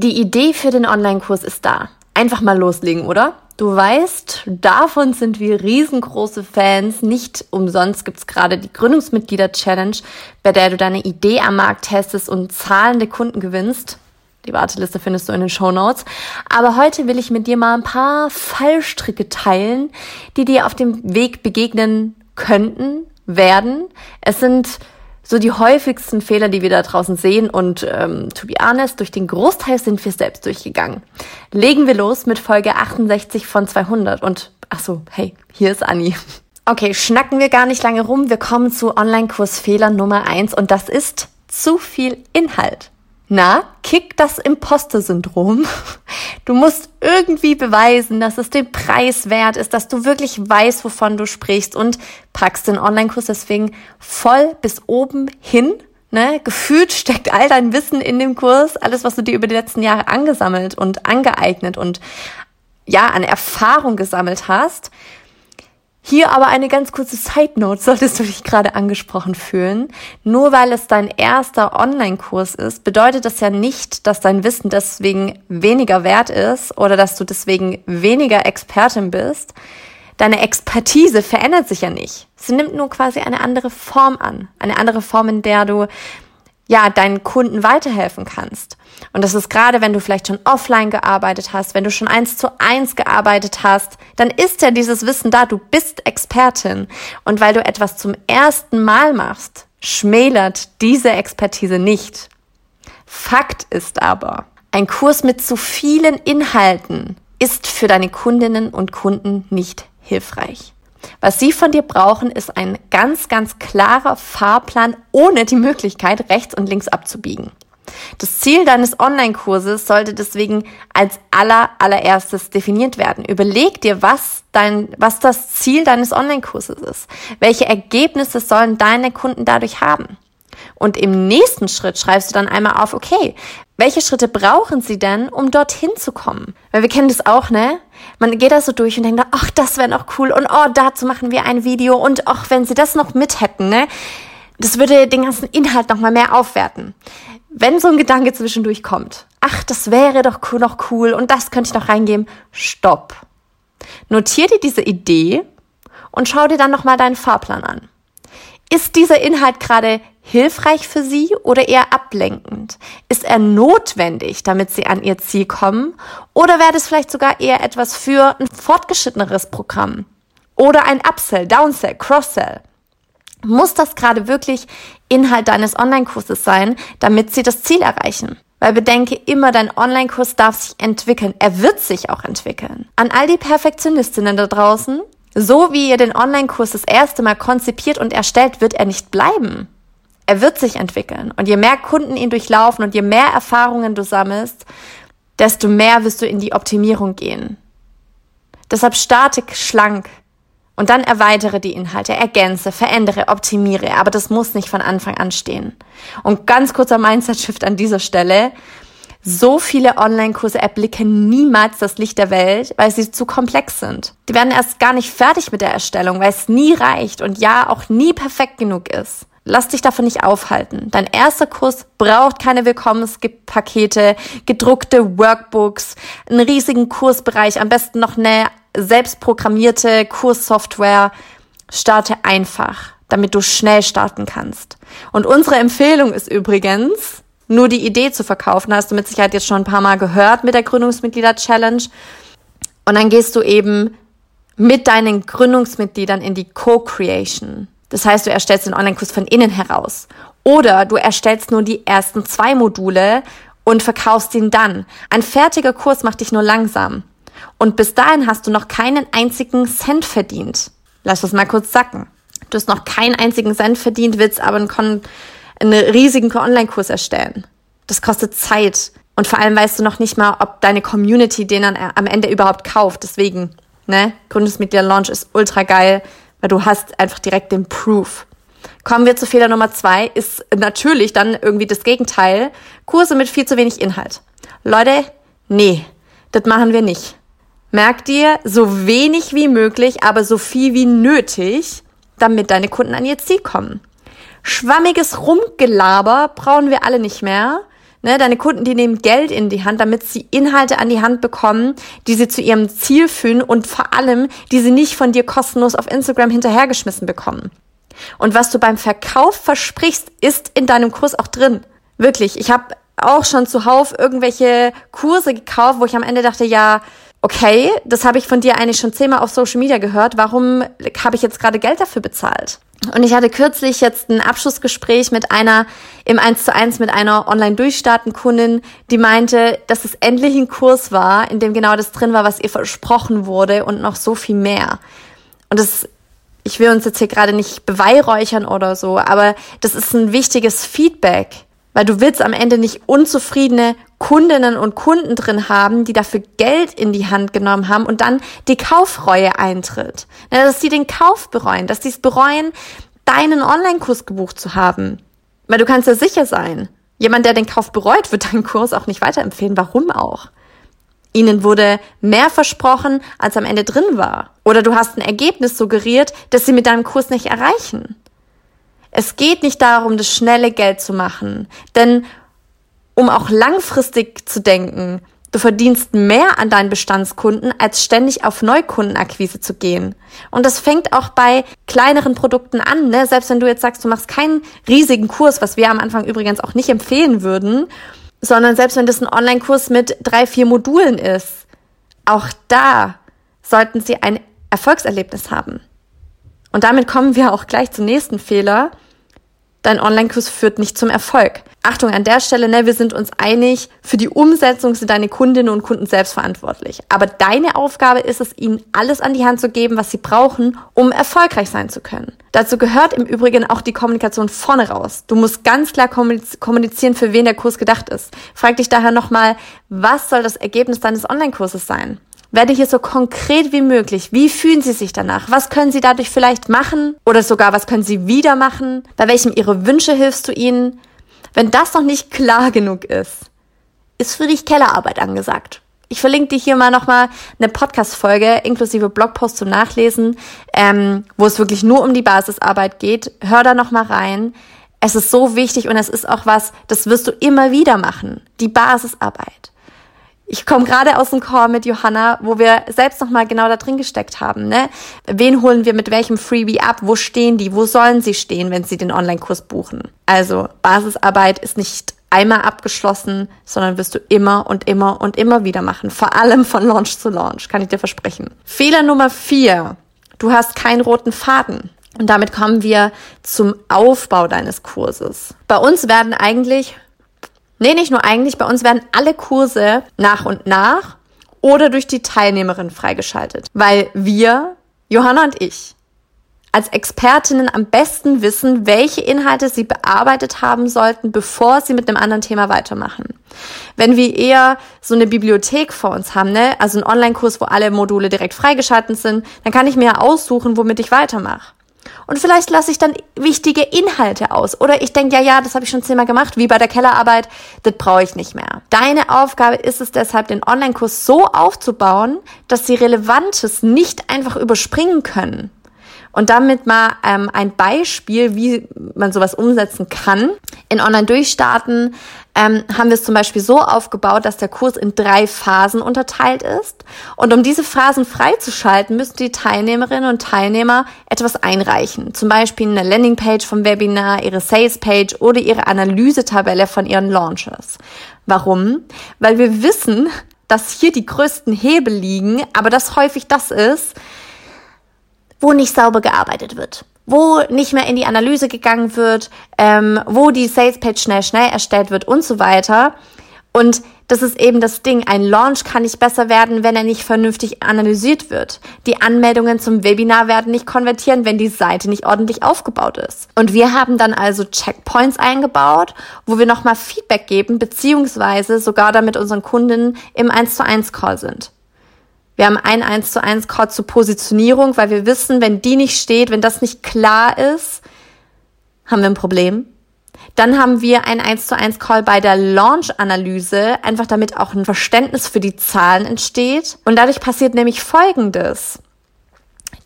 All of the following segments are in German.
Die Idee für den Online-Kurs ist da. Einfach mal loslegen, oder? Du weißt, davon sind wir riesengroße Fans. Nicht umsonst gibt's gerade die Gründungsmitglieder-Challenge, bei der du deine Idee am Markt testest und zahlende Kunden gewinnst. Die Warteliste findest du in den Show Notes. Aber heute will ich mit dir mal ein paar Fallstricke teilen, die dir auf dem Weg begegnen könnten, werden. Es sind so die häufigsten Fehler, die wir da draußen sehen. Und ähm, to be honest, durch den Großteil sind wir selbst durchgegangen. Legen wir los mit Folge 68 von 200. Und ach so, hey, hier ist Anni. Okay, schnacken wir gar nicht lange rum. Wir kommen zu Online-Kursfehler Nummer eins und das ist zu viel Inhalt. Na, kick das Imposter-Syndrom. Du musst irgendwie beweisen, dass es den Preis wert ist, dass du wirklich weißt, wovon du sprichst und packst den Online-Kurs deswegen voll bis oben hin. Ne? Gefühlt steckt all dein Wissen in dem Kurs, alles, was du dir über die letzten Jahre angesammelt und angeeignet und ja, an Erfahrung gesammelt hast. Hier aber eine ganz kurze Side Note, solltest du dich gerade angesprochen fühlen. Nur weil es dein erster Online-Kurs ist, bedeutet das ja nicht, dass dein Wissen deswegen weniger wert ist oder dass du deswegen weniger Expertin bist. Deine Expertise verändert sich ja nicht. Sie nimmt nur quasi eine andere Form an. Eine andere Form, in der du ja, deinen Kunden weiterhelfen kannst. Und das ist gerade, wenn du vielleicht schon offline gearbeitet hast, wenn du schon eins zu eins gearbeitet hast, dann ist ja dieses Wissen da, du bist Expertin. Und weil du etwas zum ersten Mal machst, schmälert diese Expertise nicht. Fakt ist aber, ein Kurs mit zu vielen Inhalten ist für deine Kundinnen und Kunden nicht hilfreich. Was sie von dir brauchen, ist ein ganz, ganz klarer Fahrplan ohne die Möglichkeit, rechts und links abzubiegen. Das Ziel deines Online-Kurses sollte deswegen als aller, allererstes definiert werden. Überleg dir, was dein, was das Ziel deines Online-Kurses ist. Welche Ergebnisse sollen deine Kunden dadurch haben? Und im nächsten Schritt schreibst du dann einmal auf, okay, welche Schritte brauchen sie denn, um dorthin zu kommen? Weil wir kennen das auch, ne? Man geht da so durch und denkt, ach, das wäre noch cool und oh, dazu machen wir ein Video und ach, wenn sie das noch mit hätten, ne? Das würde den ganzen Inhalt noch mal mehr aufwerten. Wenn so ein Gedanke zwischendurch kommt, ach, das wäre doch cool, noch cool und das könnte ich noch reingeben, stopp. Notier dir diese Idee und schau dir dann noch mal deinen Fahrplan an. Ist dieser Inhalt gerade hilfreich für Sie oder eher ablenkend? Ist er notwendig, damit Sie an Ihr Ziel kommen? Oder wäre das vielleicht sogar eher etwas für ein fortgeschritteneres Programm? Oder ein Upsell, Downsell, Crosssell? Muss das gerade wirklich Inhalt deines Online-Kurses sein, damit Sie das Ziel erreichen? Weil bedenke immer, dein Online-Kurs darf sich entwickeln. Er wird sich auch entwickeln. An all die Perfektionistinnen da draußen, so wie ihr den Online-Kurs das erste Mal konzipiert und erstellt, wird er nicht bleiben. Er wird sich entwickeln. Und je mehr Kunden ihn durchlaufen und je mehr Erfahrungen du sammelst, desto mehr wirst du in die Optimierung gehen. Deshalb starte schlank und dann erweitere die Inhalte, ergänze, verändere, optimiere. Aber das muss nicht von Anfang an stehen. Und ganz kurzer Mindset-Shift an dieser Stelle. So viele Online-Kurse erblicken niemals das Licht der Welt, weil sie zu komplex sind. Die werden erst gar nicht fertig mit der Erstellung, weil es nie reicht und ja auch nie perfekt genug ist. Lass dich davon nicht aufhalten. Dein erster Kurs braucht keine Willkommenspakete, gedruckte Workbooks, einen riesigen Kursbereich, am besten noch eine selbstprogrammierte Kurssoftware. Starte einfach, damit du schnell starten kannst. Und unsere Empfehlung ist übrigens, nur die Idee zu verkaufen, hast du mit Sicherheit jetzt schon ein paar Mal gehört mit der Gründungsmitglieder-Challenge. Und dann gehst du eben mit deinen Gründungsmitgliedern in die Co-Creation. Das heißt, du erstellst den Online-Kurs von innen heraus. Oder du erstellst nur die ersten zwei Module und verkaufst ihn dann. Ein fertiger Kurs macht dich nur langsam. Und bis dahin hast du noch keinen einzigen Cent verdient. Lass das mal kurz sacken. Du hast noch keinen einzigen Cent verdient, willst aber einen, einen riesigen Online-Kurs erstellen. Das kostet Zeit. Und vor allem weißt du noch nicht mal, ob deine Community den dann am Ende überhaupt kauft. Deswegen, ne, Gründungsmitglieder Launch ist ultra geil, weil du hast einfach direkt den Proof. Kommen wir zu Fehler Nummer zwei, ist natürlich dann irgendwie das Gegenteil. Kurse mit viel zu wenig Inhalt. Leute, nee, das machen wir nicht. Merk dir, so wenig wie möglich, aber so viel wie nötig, damit deine Kunden an ihr Ziel kommen. Schwammiges Rumgelaber brauchen wir alle nicht mehr. Ne, deine Kunden, die nehmen Geld in die Hand, damit sie Inhalte an die Hand bekommen, die sie zu ihrem Ziel führen und vor allem, die sie nicht von dir kostenlos auf Instagram hinterhergeschmissen bekommen. Und was du beim Verkauf versprichst, ist in deinem Kurs auch drin. Wirklich, ich habe auch schon zuhauf irgendwelche Kurse gekauft, wo ich am Ende dachte, ja, okay, das habe ich von dir eigentlich schon zehnmal auf Social Media gehört. Warum habe ich jetzt gerade Geld dafür bezahlt? Und ich hatte kürzlich jetzt ein Abschlussgespräch mit einer im 1 zu 1 mit einer Online-Durchstarten-Kundin, die meinte, dass es endlich ein Kurs war, in dem genau das drin war, was ihr versprochen wurde und noch so viel mehr. Und das, ich will uns jetzt hier gerade nicht beweihräuchern oder so, aber das ist ein wichtiges Feedback, weil du willst am Ende nicht unzufriedene Kundinnen und Kunden drin haben, die dafür Geld in die Hand genommen haben und dann die Kaufreue eintritt. Dass sie den Kauf bereuen, dass sie es bereuen, deinen Online-Kurs gebucht zu haben. Weil du kannst ja sicher sein, jemand, der den Kauf bereut, wird deinen Kurs auch nicht weiterempfehlen. Warum auch? Ihnen wurde mehr versprochen, als am Ende drin war. Oder du hast ein Ergebnis suggeriert, das sie mit deinem Kurs nicht erreichen. Es geht nicht darum, das schnelle Geld zu machen. Denn um auch langfristig zu denken. Du verdienst mehr an deinen Bestandskunden, als ständig auf Neukundenakquise zu gehen. Und das fängt auch bei kleineren Produkten an. Ne? Selbst wenn du jetzt sagst, du machst keinen riesigen Kurs, was wir am Anfang übrigens auch nicht empfehlen würden, sondern selbst wenn das ein Online-Kurs mit drei, vier Modulen ist, auch da sollten sie ein Erfolgserlebnis haben. Und damit kommen wir auch gleich zum nächsten Fehler. Dein Online-Kurs führt nicht zum Erfolg. Achtung an der Stelle, ne, wir sind uns einig, für die Umsetzung sind deine Kundinnen und Kunden selbst verantwortlich. Aber deine Aufgabe ist es, ihnen alles an die Hand zu geben, was sie brauchen, um erfolgreich sein zu können. Dazu gehört im Übrigen auch die Kommunikation vorne raus. Du musst ganz klar kommunizieren, für wen der Kurs gedacht ist. Frag dich daher nochmal, was soll das Ergebnis deines Online-Kurses sein? Werde hier so konkret wie möglich. Wie fühlen Sie sich danach? Was können Sie dadurch vielleicht machen? Oder sogar, was können Sie wieder machen? Bei welchem Ihre Wünsche hilfst du ihnen? Wenn das noch nicht klar genug ist, ist für dich Kellerarbeit angesagt. Ich verlinke dir hier mal nochmal eine Podcast-Folge inklusive Blogpost zum Nachlesen, ähm, wo es wirklich nur um die Basisarbeit geht. Hör da nochmal rein. Es ist so wichtig und es ist auch was, das wirst du immer wieder machen. Die Basisarbeit. Ich komme gerade aus dem Call mit Johanna, wo wir selbst nochmal genau da drin gesteckt haben. Ne? Wen holen wir mit welchem Freebie ab? Wo stehen die? Wo sollen sie stehen, wenn sie den Online-Kurs buchen? Also Basisarbeit ist nicht einmal abgeschlossen, sondern wirst du immer und immer und immer wieder machen. Vor allem von Launch zu Launch, kann ich dir versprechen. Fehler Nummer vier. Du hast keinen roten Faden. Und damit kommen wir zum Aufbau deines Kurses. Bei uns werden eigentlich Nee, nicht nur eigentlich. Bei uns werden alle Kurse nach und nach oder durch die Teilnehmerin freigeschaltet. Weil wir, Johanna und ich, als Expertinnen am besten wissen, welche Inhalte sie bearbeitet haben sollten, bevor sie mit einem anderen Thema weitermachen. Wenn wir eher so eine Bibliothek vor uns haben, ne, also einen Online-Kurs, wo alle Module direkt freigeschaltet sind, dann kann ich mir aussuchen, womit ich weitermache. Und vielleicht lasse ich dann wichtige Inhalte aus. Oder ich denke, ja, ja, das habe ich schon zehnmal gemacht, wie bei der Kellerarbeit, das brauche ich nicht mehr. Deine Aufgabe ist es deshalb, den Online-Kurs so aufzubauen, dass sie Relevantes nicht einfach überspringen können. Und damit mal ähm, ein Beispiel, wie man sowas umsetzen kann. In Online-Durchstarten ähm, haben wir es zum Beispiel so aufgebaut, dass der Kurs in drei Phasen unterteilt ist. Und um diese Phasen freizuschalten, müssen die Teilnehmerinnen und Teilnehmer etwas einreichen. Zum Beispiel eine Landingpage vom Webinar, ihre Salespage oder ihre Analysetabelle von ihren Launches. Warum? Weil wir wissen, dass hier die größten Hebel liegen, aber das häufig das ist, wo nicht sauber gearbeitet wird, wo nicht mehr in die Analyse gegangen wird, ähm, wo die Sales Page schnell, schnell erstellt wird und so weiter. Und das ist eben das Ding. Ein Launch kann nicht besser werden, wenn er nicht vernünftig analysiert wird. Die Anmeldungen zum Webinar werden nicht konvertieren, wenn die Seite nicht ordentlich aufgebaut ist. Und wir haben dann also Checkpoints eingebaut, wo wir nochmal Feedback geben, beziehungsweise sogar damit unseren Kunden im 1 zu 1 Call sind. Wir haben ein 1 zu 1 Call zur Positionierung, weil wir wissen, wenn die nicht steht, wenn das nicht klar ist, haben wir ein Problem. Dann haben wir ein 1 zu 1 Call bei der Launch-Analyse, einfach damit auch ein Verständnis für die Zahlen entsteht. Und dadurch passiert nämlich Folgendes.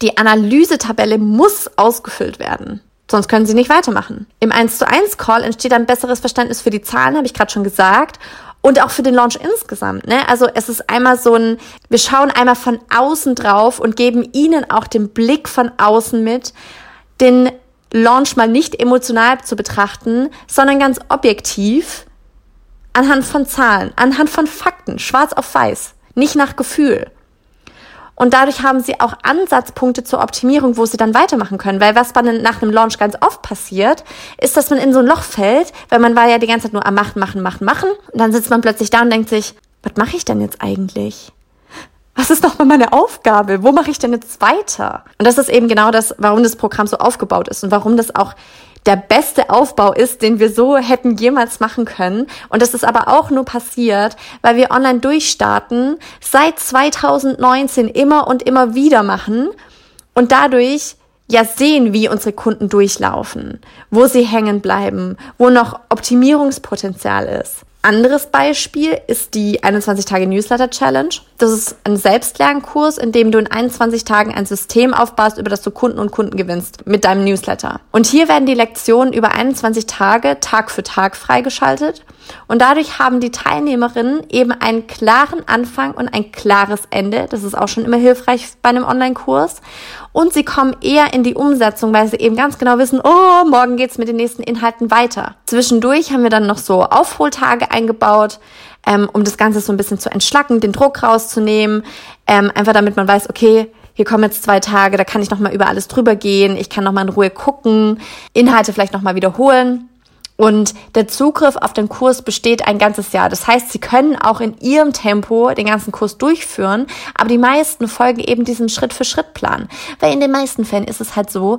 Die Analysetabelle muss ausgefüllt werden. Sonst können sie nicht weitermachen. Im 1 zu 1 Call entsteht ein besseres Verständnis für die Zahlen, habe ich gerade schon gesagt. Und auch für den Launch insgesamt. Ne? Also es ist einmal so ein, wir schauen einmal von außen drauf und geben ihnen auch den Blick von außen mit, den Launch mal nicht emotional zu betrachten, sondern ganz objektiv anhand von Zahlen, anhand von Fakten, schwarz auf weiß, nicht nach Gefühl. Und dadurch haben sie auch Ansatzpunkte zur Optimierung, wo sie dann weitermachen können. Weil was bei, nach einem Launch ganz oft passiert, ist, dass man in so ein Loch fällt, weil man war ja die ganze Zeit nur am Machen, Machen, Machen, Machen. Und dann sitzt man plötzlich da und denkt sich, was mache ich denn jetzt eigentlich? Was ist doch mal meine Aufgabe? Wo mache ich denn jetzt weiter? Und das ist eben genau das, warum das Programm so aufgebaut ist und warum das auch der beste Aufbau ist, den wir so hätten jemals machen können. Und das ist aber auch nur passiert, weil wir online durchstarten, seit 2019 immer und immer wieder machen und dadurch ja sehen, wie unsere Kunden durchlaufen, wo sie hängen bleiben, wo noch Optimierungspotenzial ist. Anderes Beispiel ist die 21 Tage Newsletter Challenge. Das ist ein Selbstlernkurs, in dem du in 21 Tagen ein System aufbaust, über das du Kunden und Kunden gewinnst mit deinem Newsletter. Und hier werden die Lektionen über 21 Tage Tag für Tag freigeschaltet. Und dadurch haben die Teilnehmerinnen eben einen klaren Anfang und ein klares Ende. Das ist auch schon immer hilfreich bei einem Online-Kurs und sie kommen eher in die Umsetzung, weil sie eben ganz genau wissen, oh, morgen geht's mit den nächsten Inhalten weiter. Zwischendurch haben wir dann noch so Aufholtage eingebaut, ähm, um das Ganze so ein bisschen zu entschlacken, den Druck rauszunehmen, ähm, einfach damit man weiß, okay, hier kommen jetzt zwei Tage, da kann ich nochmal über alles drüber gehen, ich kann nochmal in Ruhe gucken, Inhalte vielleicht nochmal wiederholen. Und der Zugriff auf den Kurs besteht ein ganzes Jahr. Das heißt, Sie können auch in Ihrem Tempo den ganzen Kurs durchführen, aber die meisten folgen eben diesem Schritt-für-Schritt-Plan. Weil in den meisten Fällen ist es halt so,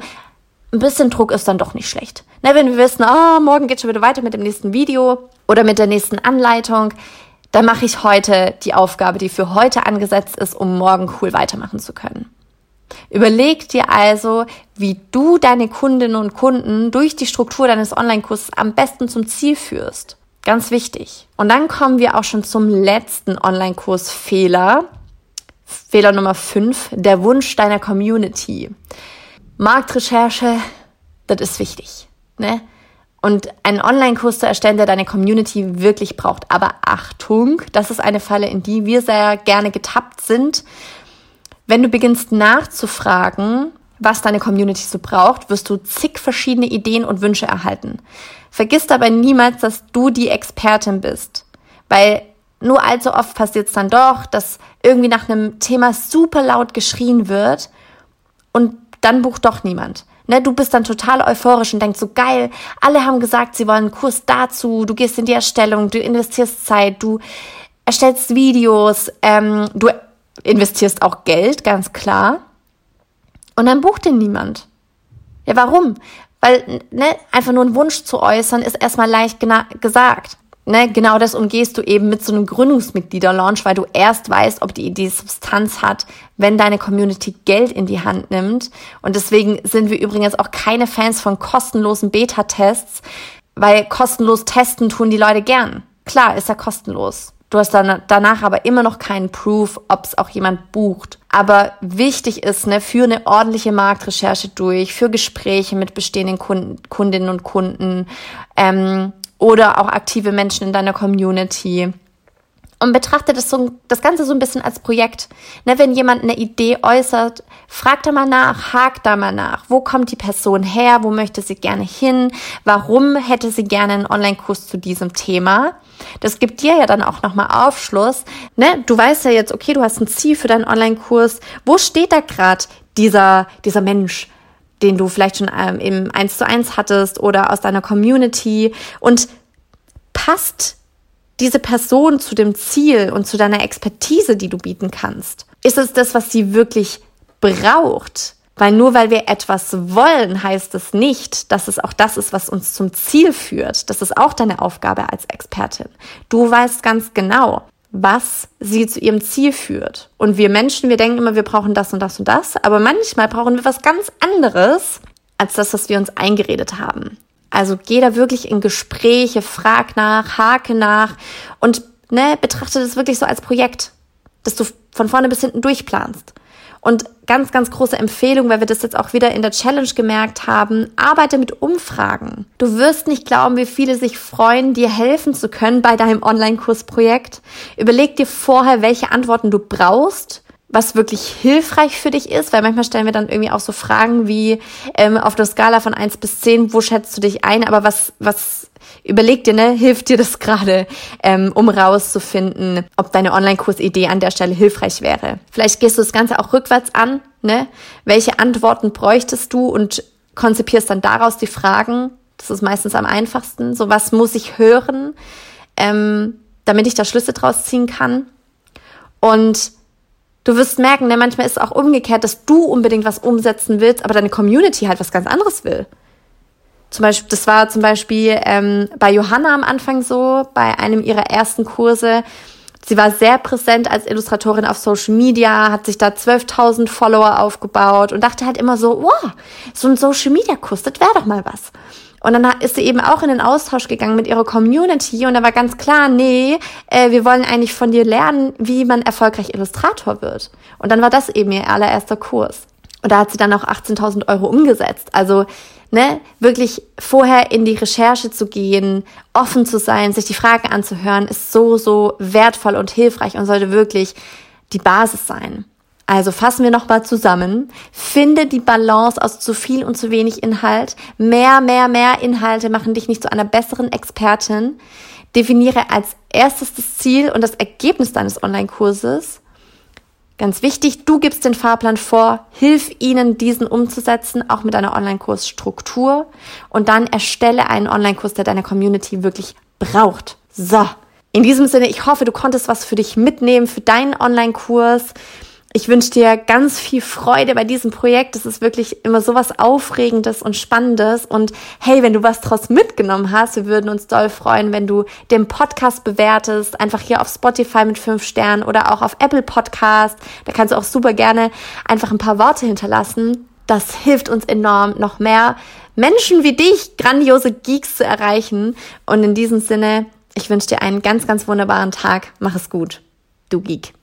ein bisschen Druck ist dann doch nicht schlecht. Ne, wenn wir wissen, oh, morgen geht schon wieder weiter mit dem nächsten Video oder mit der nächsten Anleitung, dann mache ich heute die Aufgabe, die für heute angesetzt ist, um morgen cool weitermachen zu können. Überleg dir also, wie du deine Kundinnen und Kunden durch die Struktur deines Online-Kurses am besten zum Ziel führst. Ganz wichtig. Und dann kommen wir auch schon zum letzten Online-Kurs Fehler. Fehler Nummer 5, der Wunsch deiner Community. Marktrecherche, das ist wichtig. Ne? Und einen Online-Kurs zu erstellen, der deine Community wirklich braucht. Aber Achtung, das ist eine Falle, in die wir sehr gerne getappt sind. Wenn du beginnst nachzufragen, was deine Community so braucht, wirst du zig verschiedene Ideen und Wünsche erhalten. Vergiss dabei niemals, dass du die Expertin bist. Weil nur allzu oft passiert es dann doch, dass irgendwie nach einem Thema super laut geschrien wird und dann bucht doch niemand. Ne, du bist dann total euphorisch und denkst so geil, alle haben gesagt, sie wollen einen Kurs dazu, du gehst in die Erstellung, du investierst Zeit, du erstellst Videos, ähm, du investierst auch Geld, ganz klar. Und dann bucht den niemand. Ja, warum? Weil, ne, einfach nur einen Wunsch zu äußern, ist erstmal leicht gesagt. Ne, genau das umgehst du eben mit so einem Gründungsmitglieder-Launch, weil du erst weißt, ob die Idee Substanz hat, wenn deine Community Geld in die Hand nimmt. Und deswegen sind wir übrigens auch keine Fans von kostenlosen Beta-Tests, weil kostenlos testen tun die Leute gern. Klar, ist ja kostenlos. Du hast dann danach aber immer noch keinen Proof, ob es auch jemand bucht. Aber wichtig ist, ne, für eine ordentliche Marktrecherche durch, für Gespräche mit bestehenden Kunden, Kundinnen und Kunden ähm, oder auch aktive Menschen in deiner Community und betrachte das, so, das Ganze so ein bisschen als Projekt. Ne, wenn jemand eine Idee äußert, frag da mal nach, hakt da mal nach. Wo kommt die Person her? Wo möchte sie gerne hin? Warum hätte sie gerne einen Online-Kurs zu diesem Thema? Das gibt dir ja dann auch nochmal Aufschluss. Ne? Du weißt ja jetzt, okay, du hast ein Ziel für deinen Online-Kurs. Wo steht da gerade dieser, dieser Mensch? Den du vielleicht schon ähm, im 1 zu 1 hattest oder aus deiner Community und passt diese Person zu dem Ziel und zu deiner Expertise, die du bieten kannst? Ist es das, was sie wirklich braucht? Weil nur weil wir etwas wollen, heißt es nicht, dass es auch das ist, was uns zum Ziel führt. Das ist auch deine Aufgabe als Expertin. Du weißt ganz genau, was sie zu ihrem Ziel führt. Und wir Menschen, wir denken immer, wir brauchen das und das und das, aber manchmal brauchen wir was ganz anderes als das, was wir uns eingeredet haben. Also geh da wirklich in Gespräche, frag nach, hake nach und ne, betrachte das wirklich so als Projekt, dass du von vorne bis hinten durchplanst. Und ganz, ganz große Empfehlung, weil wir das jetzt auch wieder in der Challenge gemerkt haben, arbeite mit Umfragen. Du wirst nicht glauben, wie viele sich freuen, dir helfen zu können bei deinem Online-Kursprojekt. Überleg dir vorher, welche Antworten du brauchst was wirklich hilfreich für dich ist, weil manchmal stellen wir dann irgendwie auch so Fragen wie ähm, auf der Skala von eins bis zehn, wo schätzt du dich ein, aber was, was überleg dir, ne, hilft dir das gerade, ähm, um rauszufinden, ob deine Online-Kursidee an der Stelle hilfreich wäre. Vielleicht gehst du das Ganze auch rückwärts an, ne? Welche Antworten bräuchtest du und konzipierst dann daraus die Fragen. Das ist meistens am einfachsten. So, was muss ich hören, ähm, damit ich da Schlüsse draus ziehen kann? Und du wirst merken, ne, manchmal ist es auch umgekehrt, dass du unbedingt was umsetzen willst, aber deine Community halt was ganz anderes will. Zum Beispiel, das war zum Beispiel ähm, bei Johanna am Anfang so, bei einem ihrer ersten Kurse. Sie war sehr präsent als Illustratorin auf Social Media, hat sich da 12.000 Follower aufgebaut und dachte halt immer so, wow, so ein Social Media Kurs, das wäre doch mal was. Und dann ist sie eben auch in den Austausch gegangen mit ihrer Community und da war ganz klar, nee, äh, wir wollen eigentlich von dir lernen, wie man erfolgreich Illustrator wird. Und dann war das eben ihr allererster Kurs. Und da hat sie dann auch 18.000 Euro umgesetzt. Also ne, wirklich vorher in die Recherche zu gehen, offen zu sein, sich die Fragen anzuhören, ist so, so wertvoll und hilfreich und sollte wirklich die Basis sein. Also fassen wir nochmal zusammen. Finde die Balance aus zu viel und zu wenig Inhalt. Mehr, mehr, mehr Inhalte machen dich nicht zu einer besseren Expertin. Definiere als erstes das Ziel und das Ergebnis deines Online-Kurses. Ganz wichtig, du gibst den Fahrplan vor, hilf ihnen, diesen umzusetzen, auch mit einer Online-Kursstruktur und dann erstelle einen Online-Kurs, der deine Community wirklich braucht. So. In diesem Sinne, ich hoffe, du konntest was für dich mitnehmen, für deinen Online-Kurs. Ich wünsche dir ganz viel Freude bei diesem Projekt. Es ist wirklich immer so was Aufregendes und Spannendes. Und hey, wenn du was draus mitgenommen hast, wir würden uns doll freuen, wenn du den Podcast bewertest. Einfach hier auf Spotify mit fünf Sternen oder auch auf Apple Podcast. Da kannst du auch super gerne einfach ein paar Worte hinterlassen. Das hilft uns enorm, noch mehr Menschen wie dich, grandiose Geeks zu erreichen. Und in diesem Sinne, ich wünsche dir einen ganz, ganz wunderbaren Tag. Mach es gut. Du Geek.